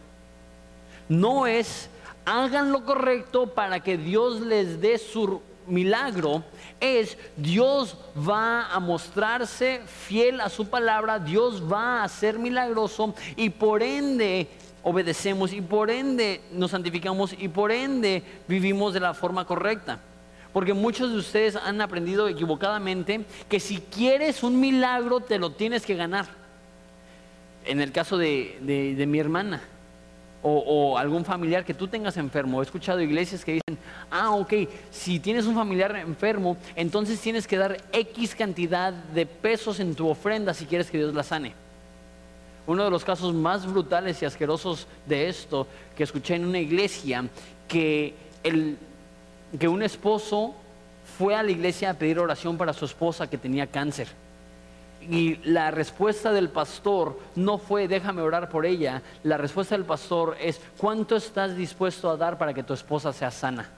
[SPEAKER 1] No es hagan lo correcto para que Dios les dé su milagro, es Dios va a mostrarse fiel a su palabra, Dios va a ser milagroso y por ende obedecemos y por ende nos santificamos y por ende vivimos de la forma correcta. Porque muchos de ustedes han aprendido equivocadamente que si quieres un milagro te lo tienes que ganar. En el caso de, mi hermana o, algún familiar que tú tengas enfermo, he escuchado iglesias que dicen, ah, ok, si tienes un familiar enfermo, entonces tienes que dar X cantidad de pesos en tu ofrenda si quieres que Dios la sane. Uno de los casos más brutales y asquerosos de esto que escuché en una iglesia, que, el, que un esposo fue a la iglesia a pedir oración para su esposa que tenía cáncer. Y la respuesta del pastor no fue déjame orar por ella, la respuesta del pastor es ¿cuánto estás dispuesto a dar para que tu esposa sea sana?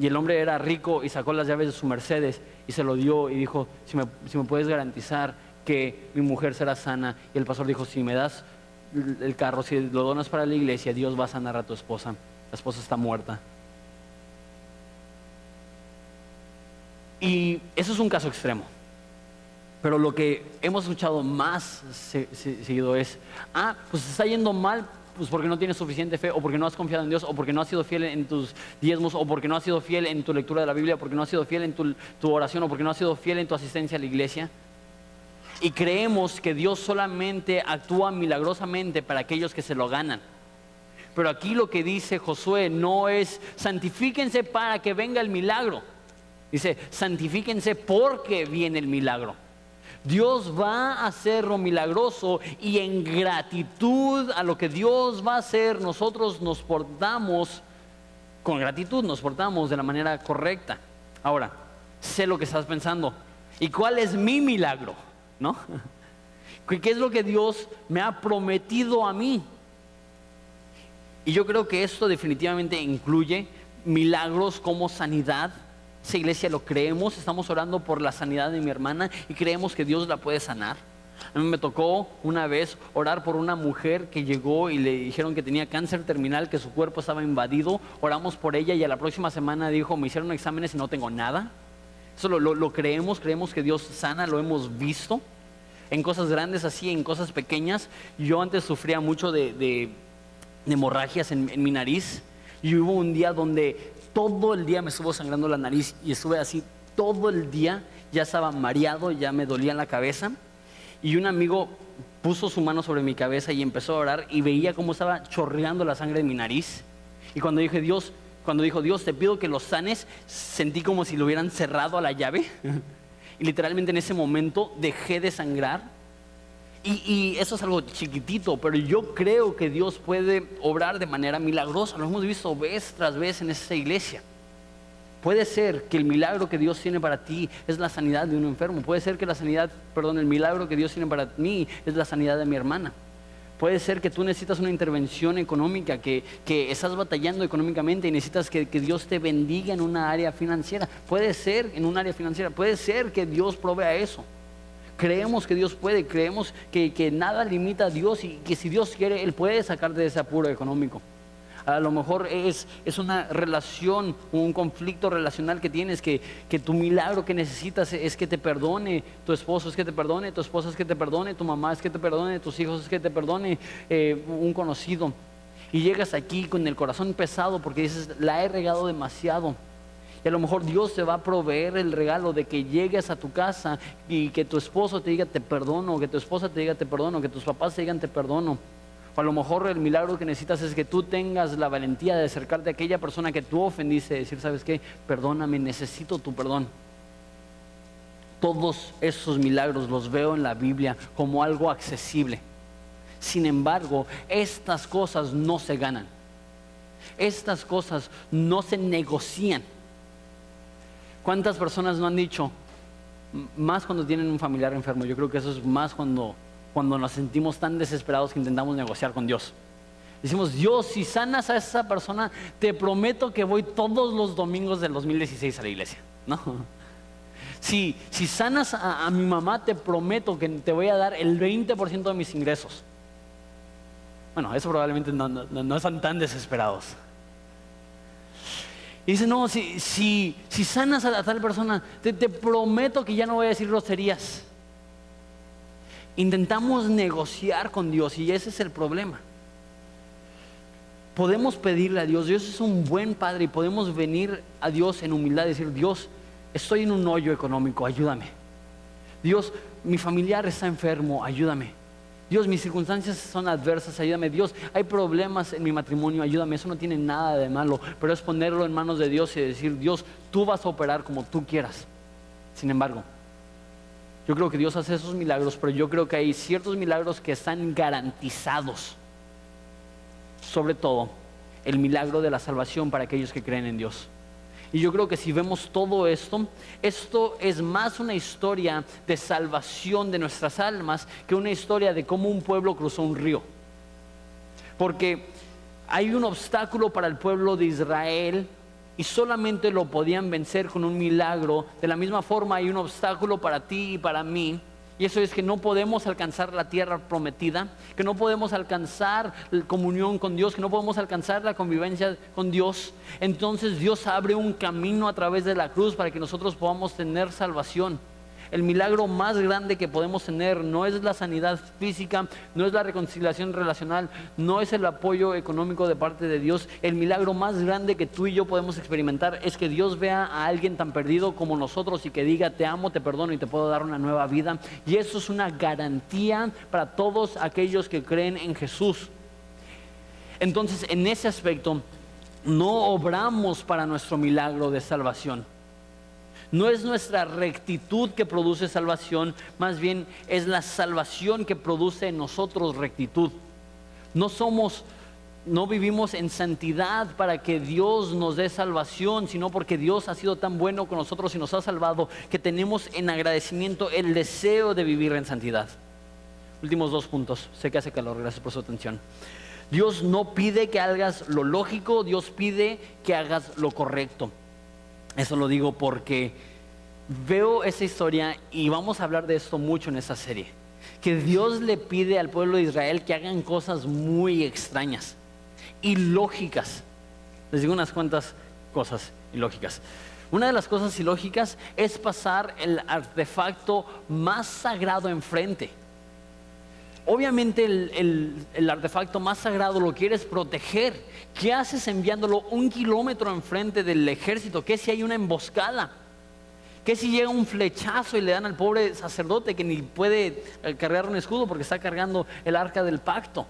[SPEAKER 1] Y el hombre era rico y sacó las llaves de su Mercedes y se lo dio y dijo, si me, si me puedes garantizar que mi mujer será sana. Y el pastor dijo, si me das el carro, si lo donas para la iglesia, Dios va a sanar a tu esposa. La esposa está muerta. Y eso es un caso extremo. Pero lo que hemos escuchado más seguido es, ah, pues está yendo mal, pues porque no tienes suficiente fe, o porque no has confiado en Dios, o porque no has sido fiel en tus diezmos, o porque no has sido fiel en tu lectura de la Biblia, porque no has sido fiel en tu, tu oración, o porque no has sido fiel en tu asistencia a la iglesia y creemos que Dios solamente actúa milagrosamente para aquellos que se lo ganan. Pero aquí lo que dice Josué no es santifíquense para que venga el milagro. Dice, santifíquense porque viene el milagro. Dios va a hacer lo milagroso y en gratitud a lo que Dios va a hacer, nosotros nos portamos con gratitud, nos portamos de la manera correcta. Ahora, sé lo que estás pensando. ¿Y cuál es mi milagro? ¿no? ¿Qué es lo que Dios me ha prometido a mí? Y yo creo que esto definitivamente incluye milagros como sanidad. Esa iglesia lo creemos, estamos orando por la sanidad de mi hermana y creemos que Dios la puede sanar. A mí me tocó una vez orar por una mujer que llegó y le dijeron que tenía cáncer terminal, que su cuerpo estaba invadido. Oramos por ella y a la próxima semana dijo, me hicieron exámenes y no tengo nada. Eso lo, creemos, creemos que Dios sana, lo hemos visto en cosas grandes así, en cosas pequeñas. Yo antes sufría mucho de, hemorragias en, mi nariz y hubo un día donde todo el día me estuvo sangrando la nariz y estuve así todo el día, ya estaba mareado, ya me dolía la cabeza y un amigo puso su mano sobre mi cabeza y empezó a orar y veía cómo estaba chorreando la sangre de mi nariz. Y cuando dije, Dios, cuando dijo, Dios, te pido que los sanes, sentí como si lo hubieran cerrado a la llave. y literalmente en ese momento dejé de sangrar. Y, eso es algo chiquitito, pero yo creo que Dios puede obrar de manera milagrosa. Lo hemos visto vez tras vez en esa iglesia. Puede ser que el milagro que Dios tiene para ti es la sanidad de un enfermo. Puede ser que la sanidad, perdón, el milagro que Dios tiene para mí es la sanidad de mi hermana. Puede ser que tú necesitas una intervención económica, que, estás batallando económicamente y necesitas que, Dios te bendiga en una área financiera. Puede ser en un área financiera, puede ser que Dios provea eso. Creemos que Dios puede, creemos que, que nada limita a Dios y que si Dios quiere, Él puede sacarte de ese apuro económico. A lo mejor es, es una relación, un conflicto relacional que tienes, que, que, tu milagro que necesitas es que te perdone tu esposo, es que te perdone tu esposa, es que te perdone tu mamá, es que te perdone tus hijos, es que te perdone eh, un conocido. Y llegas aquí con el corazón pesado porque dices, la he regado demasiado. Y a lo mejor Dios te va a proveer el regalo de que llegues a tu casa y que tu esposo te diga te perdono, que tu esposa te diga te perdono, que tus papás te digan te perdono. O a lo mejor el milagro que necesitas es que tú tengas la valentía de acercarte a aquella persona que tú ofendiste y decir, ¿sabes qué? Perdóname, necesito tu perdón. Todos esos milagros los veo en la Biblia como algo accesible. Sin embargo, estas cosas no se ganan. Estas cosas no se negocian. ¿Cuántas personas no han dicho, más cuando tienen un familiar enfermo? Yo creo que eso es más cuando, cuando nos sentimos tan desesperados que intentamos negociar con Dios. Decimos, Dios, si sanas a esa persona, te prometo que voy todos los domingos del 2016 a la iglesia. No. Si, si sanas a, mi mamá, te prometo que te voy a dar el 20% de mis ingresos. Bueno, eso probablemente no, no, están tan desesperados. Y dice, no, si, si, si sanas a, tal persona, te, te prometo que ya no voy a decir groserías. Intentamos negociar con Dios y ese es el problema podemos pedirle a Dios, Dios es un buen padre y podemos venir a Dios en humildad y decir, Dios, estoy en un hoyo económico, ayúdame. Dios, mi familiar está enfermo, ayúdame. Dios, mis circunstancias son adversas, ayúdame. Dios, hay problemas en mi matrimonio, ayúdame. Eso no tiene nada de malo, pero es ponerlo en manos de Dios y decir, Dios, tú vas a operar como tú quieras. Sin embargo, yo creo que Dios hace esos milagros, pero yo creo que hay ciertos milagros que están garantizados. Sobre todo, el milagro de la salvación para aquellos que creen en Dios. Y yo creo que si vemos todo esto, esto es más una historia de salvación de nuestras almas que una historia de cómo un pueblo cruzó un río. Porque hay un obstáculo para el pueblo de Israel y solamente lo podían vencer con un milagro. De la misma forma hay un obstáculo para ti y para mí y eso es que no podemos alcanzar la tierra prometida, que no podemos alcanzar la comunión con Dios, que no podemos alcanzar la convivencia con Dios. Entonces Dios abre un camino a través de la cruz para que nosotros podamos tener salvación. El milagro más grande que podemos tener no es la sanidad física, no es la reconciliación relacional, no es el apoyo económico de parte de Dios. El milagro más grande que tú y yo podemos experimentar es que Dios vea a alguien tan perdido como nosotros y que diga, te amo, te perdono y te puedo dar una nueva vida. Y eso es una garantía para todos aquellos que creen en Jesús. Entonces, en ese aspecto, no obramos para nuestro milagro de salvación. No es nuestra rectitud que produce salvación, más bien es la salvación que produce en nosotros rectitud. No somos, no vivimos en santidad para que Dios nos dé salvación, sino porque Dios ha sido tan bueno con nosotros y nos ha salvado que tenemos en agradecimiento el deseo de vivir en santidad. Últimos dos puntos. Sé que hace calor, gracias por su atención. Dios no pide que hagas lo lógico, Dios pide que hagas lo correcto. Eso lo digo porque veo esa historia y vamos a hablar de esto mucho en esa serie. Que Dios le pide al pueblo de Israel que hagan cosas muy extrañas, ilógicas. Les digo unas cuantas cosas ilógicas. Una de las cosas ilógicas es pasar el artefacto más sagrado enfrente. Obviamente el, artefacto más sagrado lo quieres proteger. ¿Qué haces enviándolo un kilómetro enfrente del ejército? ¿Qué si hay una emboscada? ¿Qué si llega un flechazo y le dan al pobre sacerdote que ni puede eh, cargar un escudo porque está cargando el arca del pacto?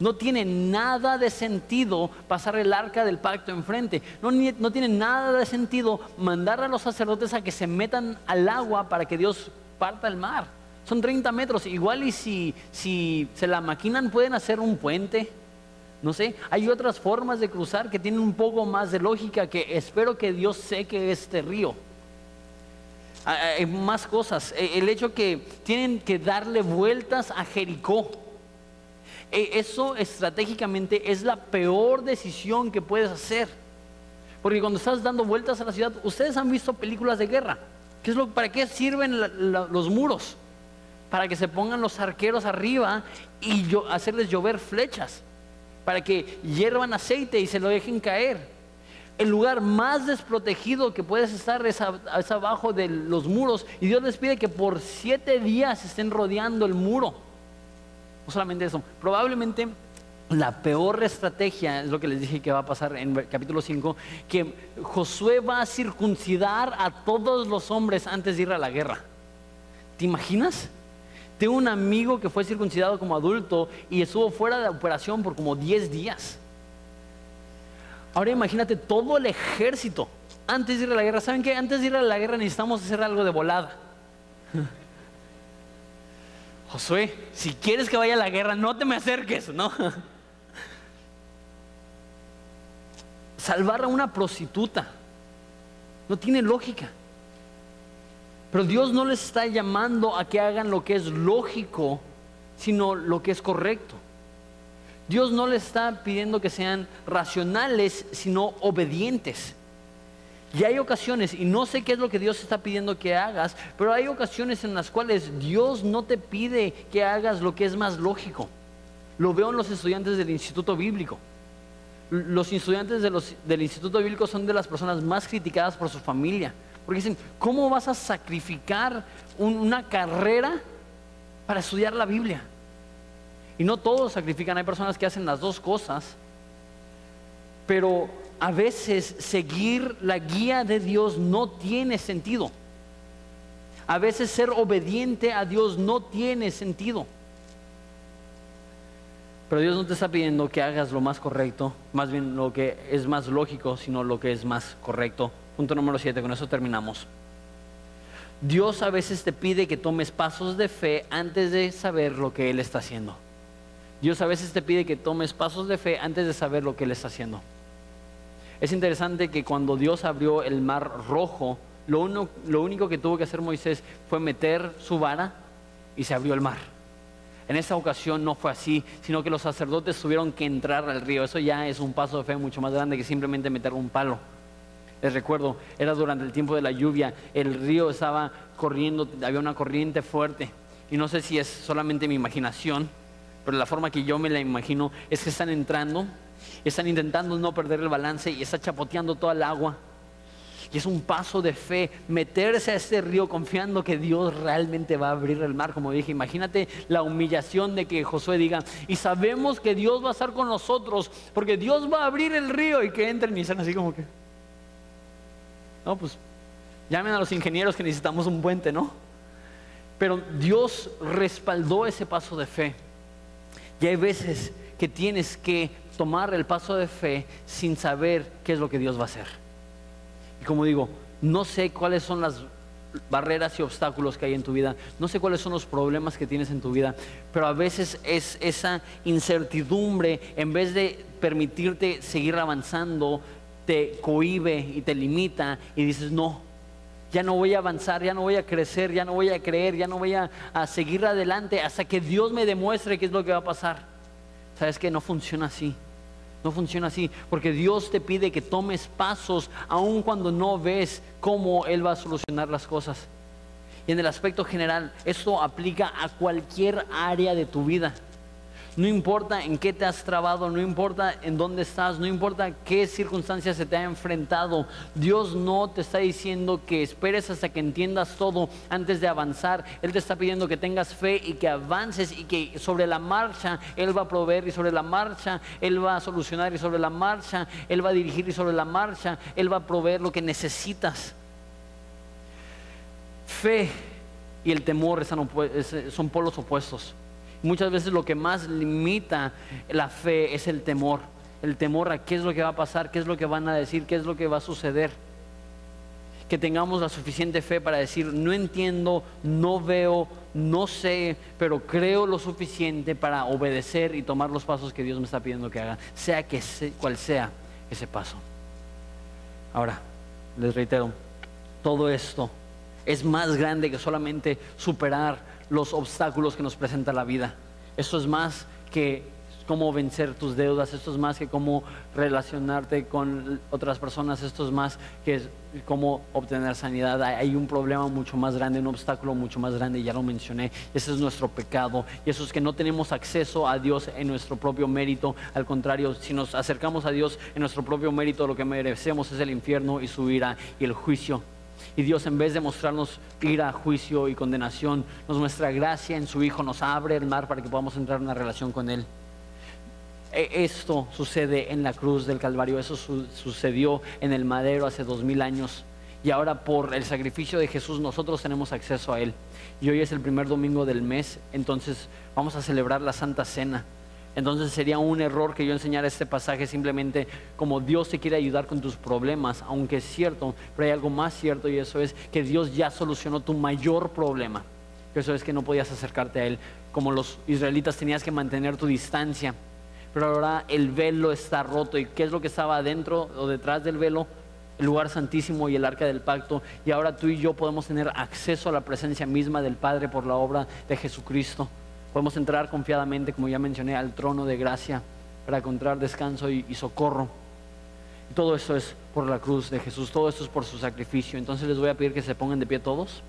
[SPEAKER 1] No tiene nada de sentido pasar el arca del pacto enfrente. No, no tiene nada de sentido mandar a los sacerdotes a que se metan al agua para que Dios parta el mar. Son 30 metros. Igual y si, si se la maquinan pueden hacer un puente. No sé, hay otras formas de cruzar que tienen un poco más de lógica que espero que Dios seque este río. Ah, ah, hay más cosas. E, el hecho que tienen que darle vueltas a Jericó. E, eso estratégicamente es la peor decisión que puedes hacer. Porque cuando estás dando vueltas a la ciudad, ustedes han visto películas de guerra. ¿Qué es lo, ¿Para qué sirven los muros? Para que se pongan los arqueros arriba y hacerles llover flechas, para que hiervan aceite y se lo dejen caer. El lugar más desprotegido que puedes estar es, abajo de los muros y Dios les pide que por siete días estén rodeando el muro. No solamente eso, probablemente la peor estrategia es lo que les dije que va a pasar en capítulo 5, que Josué va a circuncidar a todos los hombres antes de ir a la guerra. ¿Te imaginas? Tengo un amigo que fue circuncidado como adulto y estuvo fuera de operación por como 10 días. Ahora imagínate todo el ejército antes de ir a la guerra. ¿Saben qué? Antes de ir a la guerra necesitamos hacer algo de volada. Josué, si quieres que vaya a la guerra, no te me acerques, ¿no? Salvar a una prostituta. No tiene lógica. Pero Dios no les está llamando a que hagan lo que es lógico, sino lo que es correcto. Dios no les está pidiendo que sean racionales, sino obedientes. Y hay ocasiones, y no sé qué es lo que Dios está pidiendo que hagas, pero hay ocasiones en las cuales Dios no te pide que hagas lo que es más lógico. Lo veo en los estudiantes del Instituto Bíblico. Los estudiantes del Instituto Bíblico son de las personas más criticadas por su familia. Porque dicen, ¿cómo vas a sacrificar una carrera para estudiar la Biblia? Y no todos sacrifican, hay personas que hacen las dos cosas. Pero a veces seguir la guía de Dios no tiene sentido. A veces ser obediente a Dios no tiene sentido. Pero Dios no te está pidiendo que hagas lo más correcto, más bien lo que es más lógico, sino lo que es más correcto. Punto número 7, con eso terminamos. Dios a veces te pide que tomes pasos de fe antes de saber lo que Él está haciendo. Dios a veces te pide que tomes pasos de fe antes de saber lo que Él está haciendo. Es interesante que cuando Dios abrió el mar rojo, lo, lo único que tuvo que hacer Moisés fue meter su vara y se abrió el mar. En esa ocasión no fue así, sino que los sacerdotes tuvieron que entrar al río. Eso ya es un paso de fe mucho más grande que simplemente meter un palo. Les recuerdo, era durante el tiempo de la lluvia, el río estaba corriendo, había una corriente fuerte. Y no sé si es solamente mi imaginación, pero la forma que yo me la imagino es que están entrando, están intentando no perder el balance y está chapoteando toda el agua. Y es un paso de fe meterse a este río confiando que Dios realmente va a abrir el mar, como dije. Imagínate la humillación de que Josué diga, y sabemos que Dios va a estar con nosotros, porque Dios va a abrir el río y que entren y sean así como que... No, pues llamen a los ingenieros que necesitamos un puente, ¿no? Pero Dios respaldó ese paso de fe. Y hay veces que tienes que tomar el paso de fe sin saber qué es lo que Dios va a hacer como digo, no sé cuáles son las barreras y obstáculos que hay en tu vida, no sé cuáles son los problemas que tienes en tu vida, pero a veces es esa incertidumbre, en vez de permitirte seguir avanzando, te cohibe y te limita y dices, no, ya no voy a avanzar, ya no voy a crecer, ya no voy a creer, ya no voy a, seguir adelante hasta que Dios me demuestre qué es lo que va a pasar. Sabes que no funciona así. No funciona así, porque Dios te pide que tomes pasos aun cuando no ves cómo Él va a solucionar las cosas. Y en el aspecto general, esto aplica a cualquier área de tu vida. No importa en qué te has trabado, no importa en dónde estás, no importa qué circunstancias se te ha enfrentado. Dios no te está diciendo que esperes hasta que entiendas todo antes de avanzar. Él te está pidiendo que tengas fe y que avances y que sobre la marcha Él va a proveer y sobre la marcha Él va a solucionar y sobre la marcha Él va a dirigir y sobre la marcha Él va a proveer lo que necesitas. Fe y el temor son polos opuestos. Muchas veces lo que más limita la fe es el temor. El temor a qué es lo que va a pasar, qué es lo que van a decir, qué es lo que va a suceder. Que tengamos la suficiente fe para decir, no entiendo, no veo, no sé, pero creo lo suficiente para obedecer y tomar los pasos que Dios me está pidiendo que haga, sea que cual sea ese paso. Ahora, les reitero, todo esto es más grande que solamente superar los obstáculos que nos presenta la vida. Esto es más que cómo vencer tus deudas, esto es más que cómo relacionarte con otras personas, esto es más que cómo obtener sanidad. Hay un problema mucho más grande, un obstáculo mucho más grande, ya lo mencioné, ese es nuestro pecado y eso es que no tenemos acceso a Dios en nuestro propio mérito, al contrario, si nos acercamos a Dios en nuestro propio mérito, lo que merecemos es el infierno y su ira y el juicio. Y Dios en vez de mostrarnos ira, juicio y condenación, nos muestra gracia en su Hijo, nos abre el mar para que podamos entrar en una relación con Él. E, esto sucede en la cruz del Calvario, eso sucedió en el madero hace dos mil años. Y ahora por el sacrificio de Jesús nosotros tenemos acceso a Él. Y hoy es el primer domingo del mes, entonces vamos a celebrar la Santa Cena. Entonces sería un error que yo enseñara este pasaje simplemente como Dios te quiere ayudar con tus problemas, aunque es cierto, pero hay algo más cierto y eso es que Dios ya solucionó tu mayor problema. Eso es que no podías acercarte a Él. Como los israelitas tenías que mantener tu distancia. Pero ahora el velo está roto. ¿Y qué es lo que estaba adentro o detrás del velo? el lugar santísimo y el arca del pacto, y ahora tú y yo podemos tener acceso a la presencia misma del Padre por la obra de Jesucristo. Podemos entrar confiadamente, como ya mencioné, al trono de gracia para encontrar descanso y, socorro. Y todo eso es por la cruz de Jesús, todo esto es por su sacrificio. Entonces les voy a pedir que se pongan de pie todos.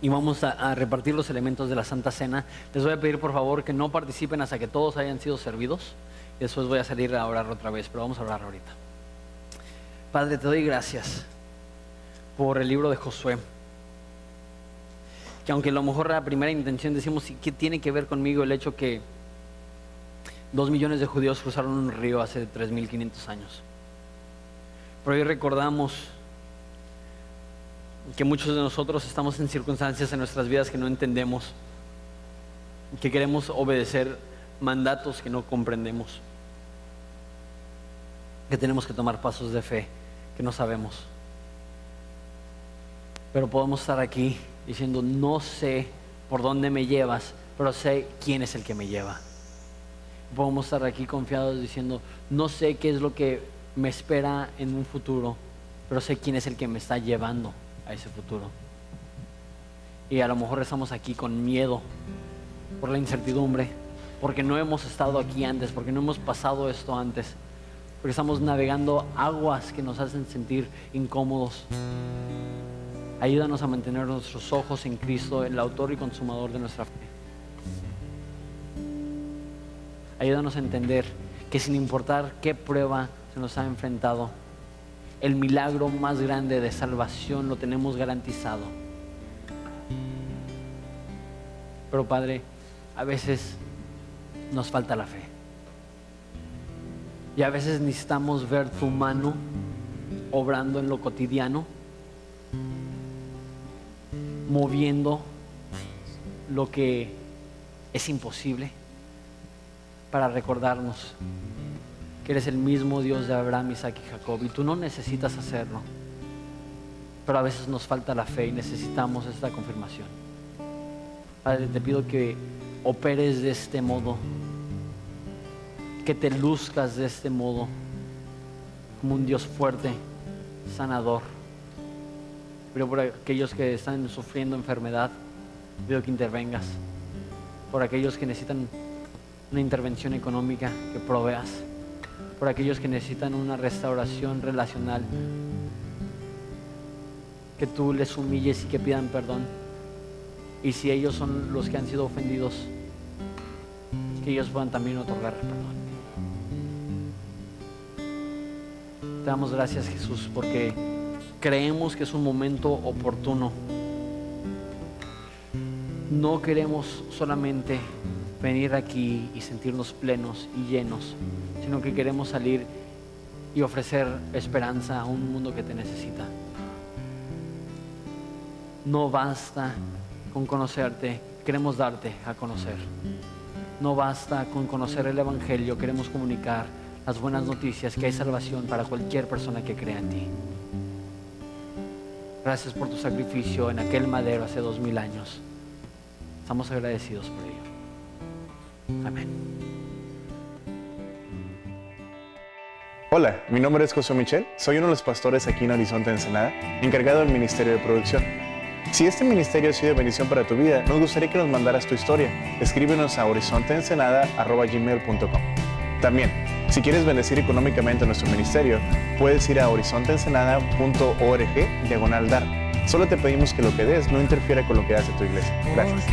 [SPEAKER 1] y vamos a, repartir los elementos de la Santa Cena. Les voy a pedir por favor que no participen hasta que todos hayan sido servidos. Después voy a salir a orar otra vez, pero vamos a orar ahorita. Padre, te doy gracias por el libro de Josué. Que aunque a lo mejor la primera intención decimos, ¿qué tiene que ver conmigo el hecho que dos millones de judíos cruzaron un río hace 3.500 años? Pero hoy recordamos que muchos de nosotros estamos en circunstancias en nuestras vidas que no entendemos, que queremos obedecer mandatos que no comprendemos, que tenemos que tomar pasos de fe que no sabemos. Pero podemos estar aquí diciendo, no sé por dónde me llevas, pero sé quién es el que me lleva. Podemos estar aquí confiados diciendo, no sé qué es lo que me espera en un futuro, pero sé quién es el que me está llevando a ese futuro. Y a lo mejor estamos aquí con miedo por la incertidumbre, porque no hemos estado aquí antes, porque no hemos pasado esto antes, porque estamos navegando aguas que nos hacen sentir incómodos. Ayúdanos a mantener nuestros ojos en Cristo, el autor y consumador de nuestra fe. Ayúdanos a entender que sin importar qué prueba se nos ha enfrentado, el milagro más grande de salvación lo tenemos garantizado. Pero Padre, a veces nos falta la fe. Y a veces necesitamos ver tu mano obrando en lo cotidiano, moviendo lo que es imposible para recordarnos que eres el mismo Dios de Abraham, Isaac y Jacob, y tú no necesitas hacerlo. Pero a veces nos falta la fe y necesitamos esta confirmación. Padre, te pido que operes de este modo, que te luzcas de este modo, como un Dios fuerte, sanador. Pero por aquellos que están sufriendo enfermedad, pido que intervengas. Por aquellos que necesitan una intervención económica, que proveas por aquellos que necesitan una restauración relacional. Que tú les humilles y que pidan perdón. Y si ellos son los que han sido ofendidos, que ellos puedan también otorgar perdón. Te damos gracias Jesús porque creemos que es un momento oportuno. No queremos solamente venir aquí y sentirnos plenos y llenos, sino que queremos salir y ofrecer esperanza a un mundo que te necesita. No basta con conocerte, queremos darte a conocer. No basta con conocer el Evangelio, queremos comunicar las buenas noticias, que hay salvación para cualquier persona que crea en ti. Gracias por tu sacrificio en aquel madero hace dos mil años. Estamos agradecidos por ello. Amén.
[SPEAKER 2] Hola, mi nombre es José Michel, soy uno de los pastores aquí en Horizonte Ensenada, encargado del Ministerio de Producción. Si este ministerio ha sido bendición para tu vida, nos gustaría que nos mandaras tu historia. Escríbenos a horizonteensenada.gmail.com También, si quieres bendecir económicamente a nuestro ministerio, puedes ir a horizonteensenada.org diagonal dar. Solo te pedimos que lo que des no interfiera con lo que hace tu iglesia. Gracias.